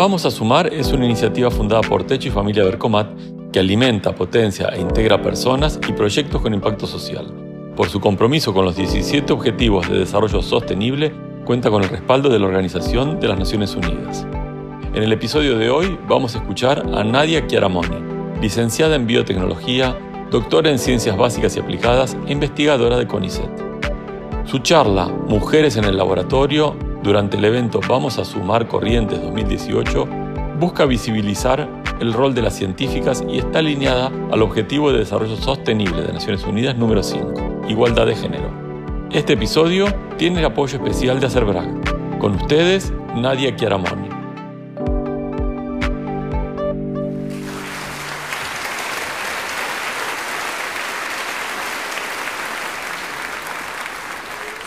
Vamos a Sumar es una iniciativa fundada por Techo y Familia Bercomat que alimenta, potencia e integra personas y proyectos con impacto social. Por su compromiso con los 17 Objetivos de Desarrollo Sostenible, cuenta con el respaldo de la Organización de las Naciones Unidas. En el episodio de hoy vamos a escuchar a Nadia Chiaramoni, licenciada en biotecnología, doctora en ciencias básicas y aplicadas e investigadora de CONICET. Su charla Mujeres en el Laboratorio durante el evento Vamos a Sumar Corrientes 2018 busca visibilizar el rol de las científicas y está alineada al Objetivo de Desarrollo Sostenible de Naciones Unidas número 5, Igualdad de Género. Este episodio tiene el apoyo especial de Acerbrag. Con ustedes, Nadia Chiaramoni.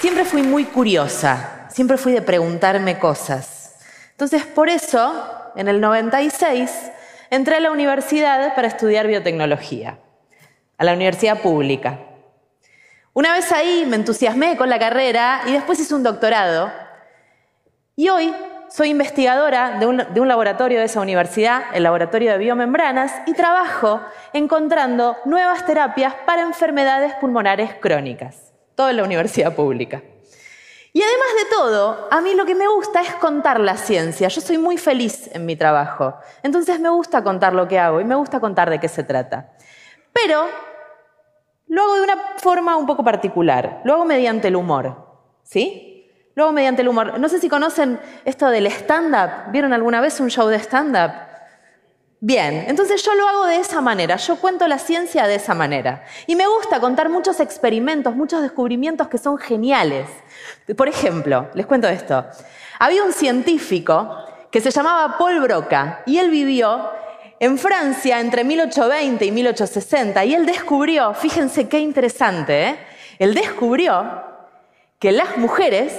Siempre fui muy curiosa siempre fui de preguntarme cosas. Entonces, por eso, en el 96, entré a la universidad para estudiar biotecnología, a la universidad pública. Una vez ahí me entusiasmé con la carrera y después hice un doctorado. Y hoy soy investigadora de un, laboratorio de esa universidad, el Laboratorio de Biomembranas, y trabajo encontrando nuevas terapias para enfermedades pulmonares crónicas. Todo en la universidad pública. Y además de todo, a mí lo que me gusta es contar la ciencia. Yo soy muy feliz en mi trabajo. Entonces me gusta contar lo que hago y me gusta contar de qué se trata. Pero lo hago de una forma un poco particular. Lo hago mediante el humor. ¿Sí? Lo hago mediante el humor. No sé si conocen esto del stand-up. ¿Vieron alguna vez un show de stand-up? Bien, entonces yo lo hago de esa manera, yo cuento la ciencia de esa manera. Y me gusta contar muchos experimentos, muchos descubrimientos que son geniales. Por ejemplo, les cuento esto. Había un científico que se llamaba Paul Broca y él vivió en Francia entre 1820 y 1860 y él descubrió, fíjense qué interesante, ¿eh? él descubrió que las mujeres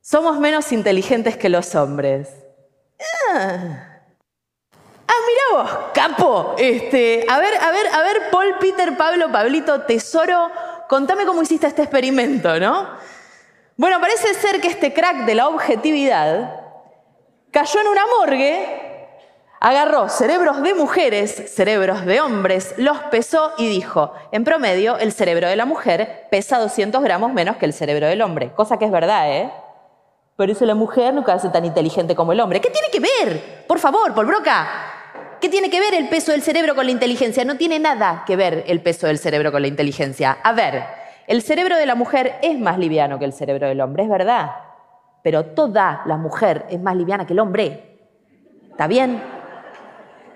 somos menos inteligentes que los hombres. Ah. Ah, mira vos, capo. Este, a ver, a ver, a ver, Paul, Peter, Pablo, Pablito, tesoro, contame cómo hiciste este experimento, ¿no? Bueno, parece ser que este crack de la objetividad cayó en una morgue, agarró cerebros de mujeres, cerebros de hombres, los pesó y dijo, en promedio, el cerebro de la mujer pesa 200 gramos menos que el cerebro del hombre, cosa que es verdad, ¿eh? Por eso la mujer nunca hace tan inteligente como el hombre. ¿Qué tiene que ver? Por favor, Paul Broca. ¿Qué tiene que ver el peso del cerebro con la inteligencia? No tiene nada que ver el peso del cerebro con la inteligencia. A ver, el cerebro de la mujer es más liviano que el cerebro del hombre, es verdad. Pero toda la mujer es más liviana que el hombre. ¿Está bien?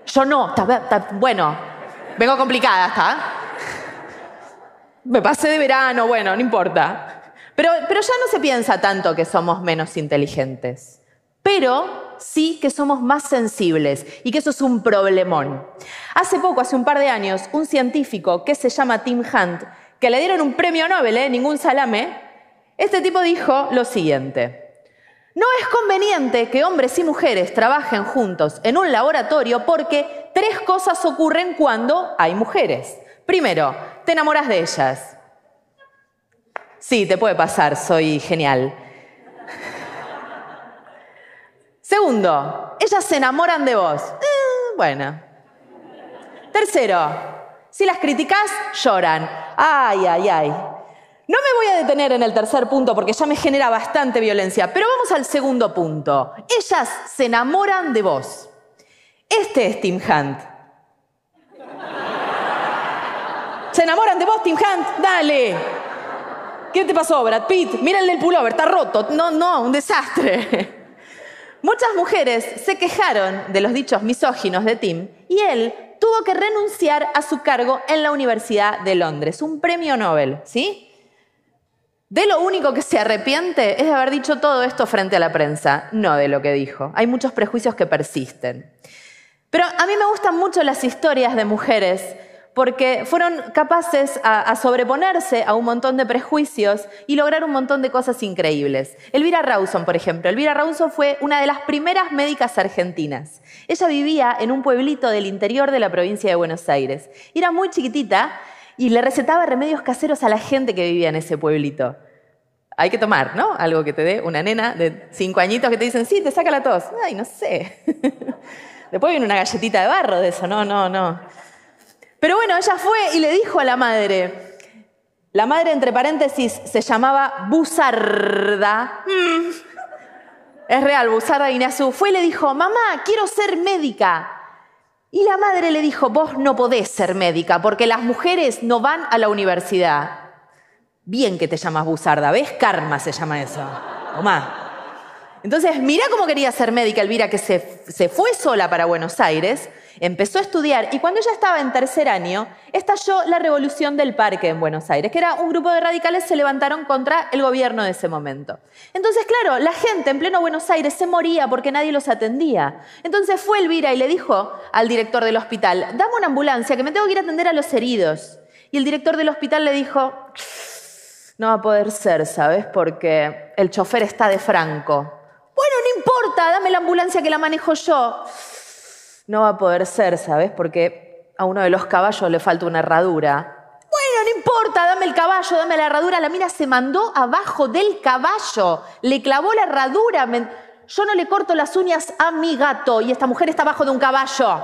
Yo no. Bueno, vengo complicada, ¿está? Me pasé de verano, bueno, no importa. Pero, pero ya no se piensa tanto que somos menos inteligentes. Pero sí que somos más sensibles y que eso es un problemón. Hace poco, hace un par de años, un científico que se llama Tim Hunt, que le dieron un premio Nobel, ¿eh? ningún salame, este tipo dijo lo siguiente. No es conveniente que hombres y mujeres trabajen juntos en un laboratorio porque tres cosas ocurren cuando hay mujeres. Primero, te enamoras de ellas. Sí, te puede pasar, soy genial. Segundo, ellas se enamoran de vos. Eh, bueno. Tercero, si las criticas, lloran. Ay, ay, ay. No me voy a detener en el tercer punto porque ya me genera bastante violencia, pero vamos al segundo punto. Ellas se enamoran de vos. Este es Tim Hunt. ¿Se enamoran de vos, Tim Hunt? Dale. ¿Qué te pasó, Brad Pitt? Mírenle el pullover, está roto. No, no, un desastre. Muchas mujeres se quejaron de los dichos misóginos de Tim y él tuvo que renunciar a su cargo en la Universidad de Londres, un premio Nobel, ¿sí? De lo único que se arrepiente es de haber dicho todo esto frente a la prensa, no de lo que dijo. Hay muchos prejuicios que persisten. Pero a mí me gustan mucho las historias de mujeres porque fueron capaces a, sobreponerse a un montón de prejuicios y lograr un montón de cosas increíbles. Elvira Rawson, por ejemplo. Elvira Rawson fue una de las primeras médicas argentinas. Ella vivía en un pueblito del interior de la provincia de Buenos Aires. Era muy chiquitita y le recetaba remedios caseros a la gente que vivía en ese pueblito. hay que tomar, ¿no? Algo que te dé una nena de cinco añitos que te dicen, sí, te saca la tos. Ay, no sé. Después viene una galletita de barro de eso, no, no, no. Pero bueno, ella fue y le dijo a la madre, la madre entre paréntesis se llamaba Busarda. Mm. Es real, Busarda Guineazú. Fue y le dijo, mamá, quiero ser médica. Y la madre le dijo, vos no podés ser médica porque las mujeres no van a la universidad. Bien que te llamas Busarda, ¿ves? Karma se llama eso. O más. Entonces, mira cómo quería ser médica Elvira, que se, se, fue sola para Buenos Aires, empezó a estudiar y cuando ella estaba en tercer año, estalló la revolución del parque en Buenos Aires, que era un grupo de radicales se levantaron contra el gobierno de ese momento. Entonces, claro, la gente en pleno Buenos Aires se moría porque nadie los atendía. Entonces fue Elvira y le dijo al director del hospital, dame una ambulancia, que me tengo que ir a atender a los heridos. Y el director del hospital le dijo, no va a poder ser, ¿sabes? Porque el chofer está de franco. Dame la ambulancia que la manejo yo. No va a poder ser, ¿sabes? Porque a uno de los caballos le falta una herradura. Bueno, no importa, dame el caballo, dame la herradura. La mina se mandó abajo del caballo, le clavó la herradura. Yo no le corto las uñas a mi gato y esta mujer está abajo de un caballo.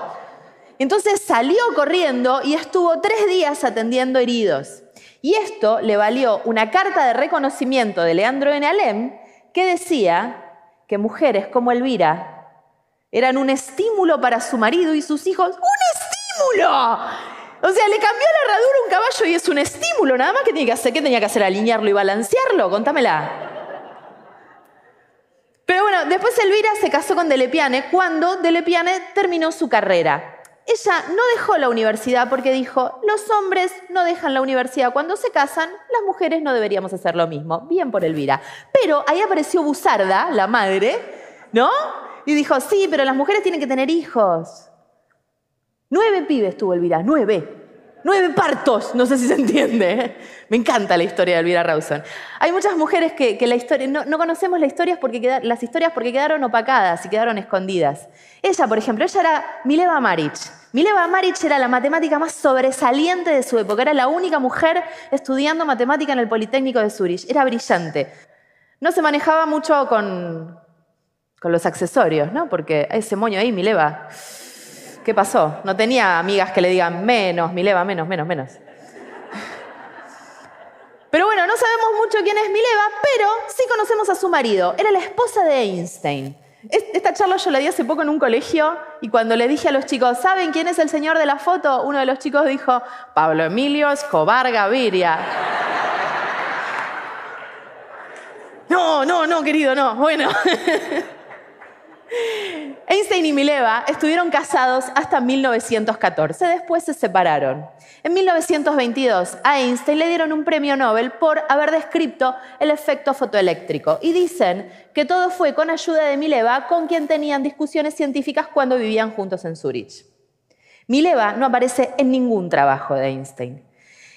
Entonces salió corriendo y estuvo tres días atendiendo heridos. Y esto le valió una carta de reconocimiento de Leandro N. Alem que decía que mujeres como Elvira eran un estímulo para su marido y sus hijos. ¡Un estímulo! O sea, le cambió la herradura un caballo y es un estímulo. Nada más que tiene que hacer. ¿Qué tenía que hacer? ¿Alinearlo y balancearlo? Contámela. Pero bueno, después Elvira se casó con Delepiane cuando Delepiane terminó su carrera. Ella no dejó la universidad porque dijo, los hombres no dejan la universidad cuando se casan, las mujeres no deberíamos hacer lo mismo. Bien por Elvira. Pero ahí apareció Busarda, la madre, ¿no? Y dijo, sí, pero las mujeres tienen que tener hijos. Nueve pibes tuvo Elvira, nueve. Nueve partos, no sé si se entiende. Me encanta la historia de Elvira Rawson. Hay muchas mujeres que, la historia, no, conocemos las historias, porque las historias porque quedaron opacadas y quedaron escondidas. Ella, por ejemplo, ella era Mileva Maric. Mileva Maric era la matemática más sobresaliente de su época. Era la única mujer estudiando matemática en el Politécnico de Zurich. Era brillante. No se manejaba mucho con, con los accesorios, ¿no? Porque ese moño ahí, Mileva, ¿qué pasó? No tenía amigas que le digan menos, Mileva, menos, menos, menos. Pero bueno, no sabemos mucho quién es Mileva, pero sí conocemos a su marido. Era la esposa de Einstein. Esta charla yo la di hace poco en un colegio y cuando le dije a los chicos, ¿saben quién es el señor de la foto? Uno de los chicos dijo, Pablo Emilio Escobar Gaviria. No, no, no, querido, no. Bueno. Einstein y Mileva estuvieron casados hasta 1914, después se separaron. En 1922 a Einstein le dieron un premio Nobel por haber descrito el efecto fotoeléctrico y dicen que todo fue con ayuda de Mileva, con quien tenían discusiones científicas cuando vivían juntos en Zurich. Mileva no aparece en ningún trabajo de Einstein.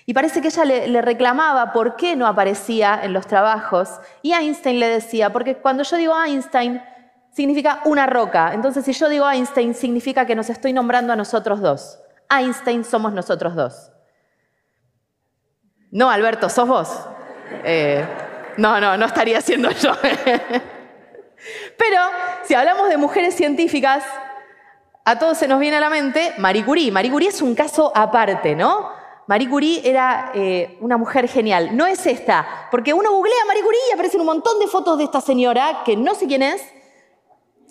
Y parece que ella le, le, reclamaba por qué no aparecía en los trabajos y Einstein le decía, porque cuando yo digo Einstein, significa una roca. Entonces, si yo digo Einstein, significa que nos estoy nombrando a nosotros dos. Einstein somos nosotros dos. No, Alberto, ¿sos vos? Eh, no, no, no estaría siendo yo. Pero si hablamos de mujeres científicas, a todos se nos viene a la mente Marie Curie. Marie Curie es un caso aparte, ¿no? Marie Curie era eh, una mujer genial. No es esta, porque uno googlea a Marie Curie y aparecen un montón de fotos de esta señora, que no sé quién es,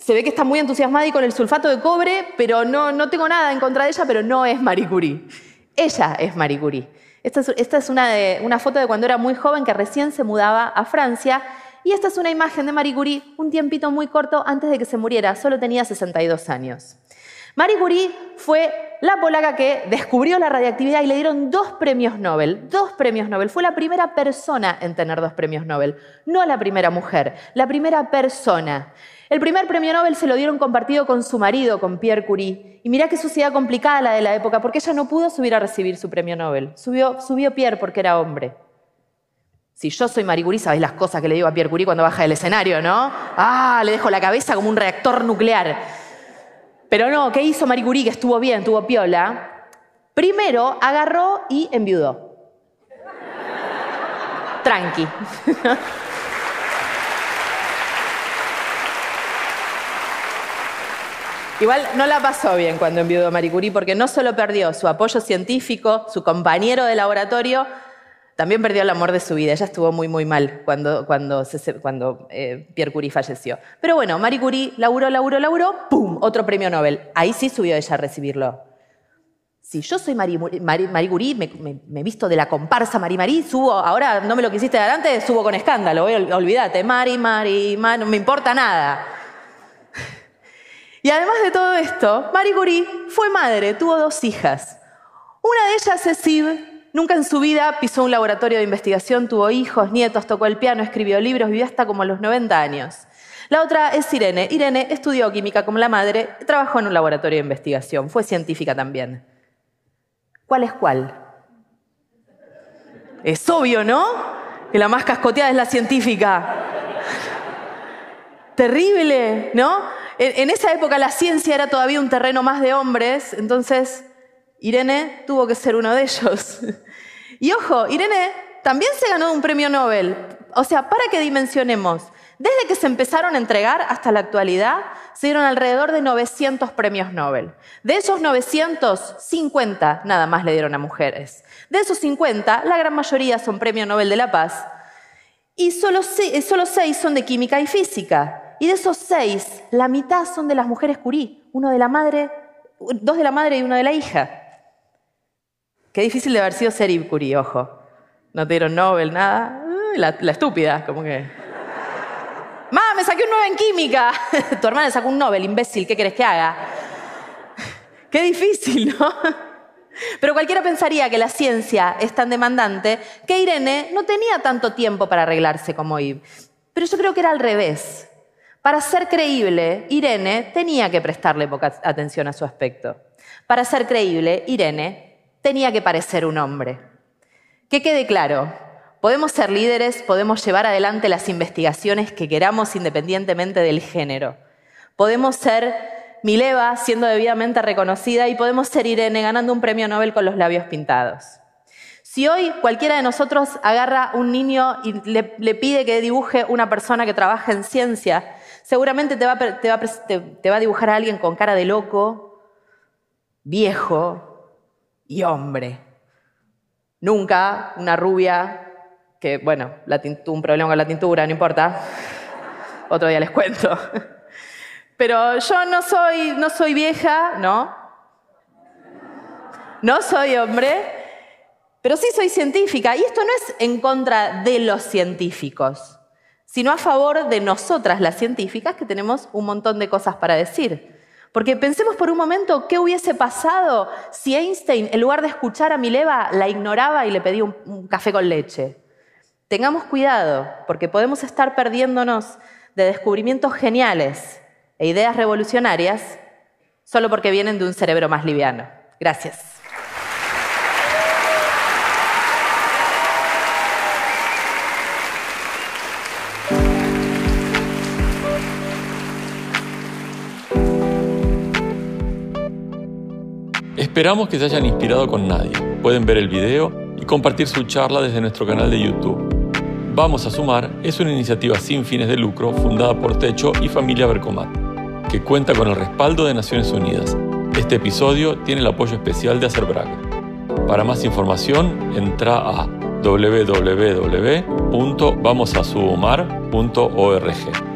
se ve que está muy entusiasmada y con el sulfato de cobre, pero no, no tengo nada en contra de ella, pero no es Marie Curie. Ella es Marie Curie. Esta es, una, una foto de cuando era muy joven, que recién se mudaba a Francia. Y esta es una imagen de Marie Curie un tiempito muy corto antes de que se muriera, solo tenía 62 años. Marie Curie fue la polaca que descubrió la radiactividad y le dieron dos premios Nobel. Dos premios Nobel. Fue la primera persona en tener dos premios Nobel. No la primera mujer, la primera persona. El primer premio Nobel se lo dieron compartido con su marido, con Pierre Curie. Y mirá qué sociedad complicada la de la época, porque ella no pudo subir a recibir su premio Nobel. Subió, subió Pierre porque era hombre. Si yo soy Marie Curie, sabéis las cosas que le digo a Pierre Curie cuando baja del escenario, ¿no? Ah, le dejo la cabeza como un reactor nuclear. Pero no, ¿qué hizo Marie Curie que estuvo bien, estuvo piola? Primero agarró y enviudó. Tranqui. Igual no la pasó bien cuando enviudó Marie Curie porque no solo perdió su apoyo científico, su compañero de laboratorio, también perdió el amor de su vida. Ella estuvo muy, muy mal cuando, cuando, cuando eh, Pierre Curie falleció. Pero bueno, Marie Curie laburó, laburó, laburó, ¡pum! Otro premio Nobel. Ahí sí subió ella a recibirlo. Si yo soy Marie, Curie, me, he visto de la comparsa Marie Marie, subo, ahora no me lo quisiste dar antes, subo con escándalo, olvídate, Marie Marie, no me importa nada. Y además de todo esto, Marie Curie fue madre, tuvo dos hijas. Una de ellas es Siv, nunca en su vida pisó un laboratorio de investigación, tuvo hijos, nietos, tocó el piano, escribió libros, vivió hasta como los 90 años. La otra es Irene. Irene estudió química como la madre, trabajó en un laboratorio de investigación, fue científica también. ¿Cuál es cuál? Es obvio, ¿no? Que la más cascoteada es la científica. Terrible, ¿no? en, esa época la ciencia era todavía un terreno más de hombres, entonces Irene tuvo que ser uno de ellos. Y ojo, Irene también se ganó un premio Nobel. O sea, para que dimensionemos, desde que se empezaron a entregar hasta la actualidad, se dieron alrededor de 900 premios Nobel. De esos 900, 50 nada más le dieron a mujeres. De esos 50, la gran mayoría son premio Nobel de la Paz y solo, solo seis son de química y física. Y de esos seis, la mitad son de las mujeres Curie, uno de la madre, dos de la madre y uno de la hija. Qué difícil de haber sido ser Curie, ojo. No te dieron Nobel, nada. La, estúpida, como que. ¡Mamá, me saqué un Nobel en química! tu hermana sacó un Nobel, imbécil, ¿qué querés que haga? Qué difícil, ¿no? Pero cualquiera pensaría que la ciencia es tan demandante que Irene no tenía tanto tiempo para arreglarse como Yves. Pero yo creo que era al revés. Para ser creíble, Irene tenía que prestarle poca atención a su aspecto. Para ser creíble, Irene tenía que parecer un hombre. Que quede claro, podemos ser líderes, podemos llevar adelante las investigaciones que queramos independientemente del género. Podemos ser Mileva siendo debidamente reconocida y podemos ser Irene ganando un premio Nobel con los labios pintados. Si hoy cualquiera de nosotros agarra un niño y le, pide que dibuje una persona que trabaja en ciencia, seguramente te va, a dibujar a alguien con cara de loco, viejo y hombre. Nunca una rubia que, bueno, un problema con la tintura, no importa. Otro día les cuento. Pero yo no soy, no soy vieja, ¿no? No soy hombre, pero sí soy científica. Y esto no es en contra de los científicos sino a favor de nosotras, las científicas, que tenemos un montón de cosas para decir. Porque pensemos por un momento qué hubiese pasado si Einstein, en lugar de escuchar a Mileva, la ignoraba y le pedía un, café con leche. Tengamos cuidado, porque podemos estar perdiéndonos de descubrimientos geniales e ideas revolucionarias solo porque vienen de un cerebro más liviano. Gracias. Esperamos que se hayan inspirado con nadie. Pueden ver el video y compartir su charla desde nuestro canal de YouTube. Vamos a Sumar es una iniciativa sin fines de lucro fundada por Techo y Familia Bercomat, que cuenta con el respaldo de Naciones Unidas. Este episodio tiene el apoyo especial de Acerbrag. Para más información, entra a www.vamosasumar.org.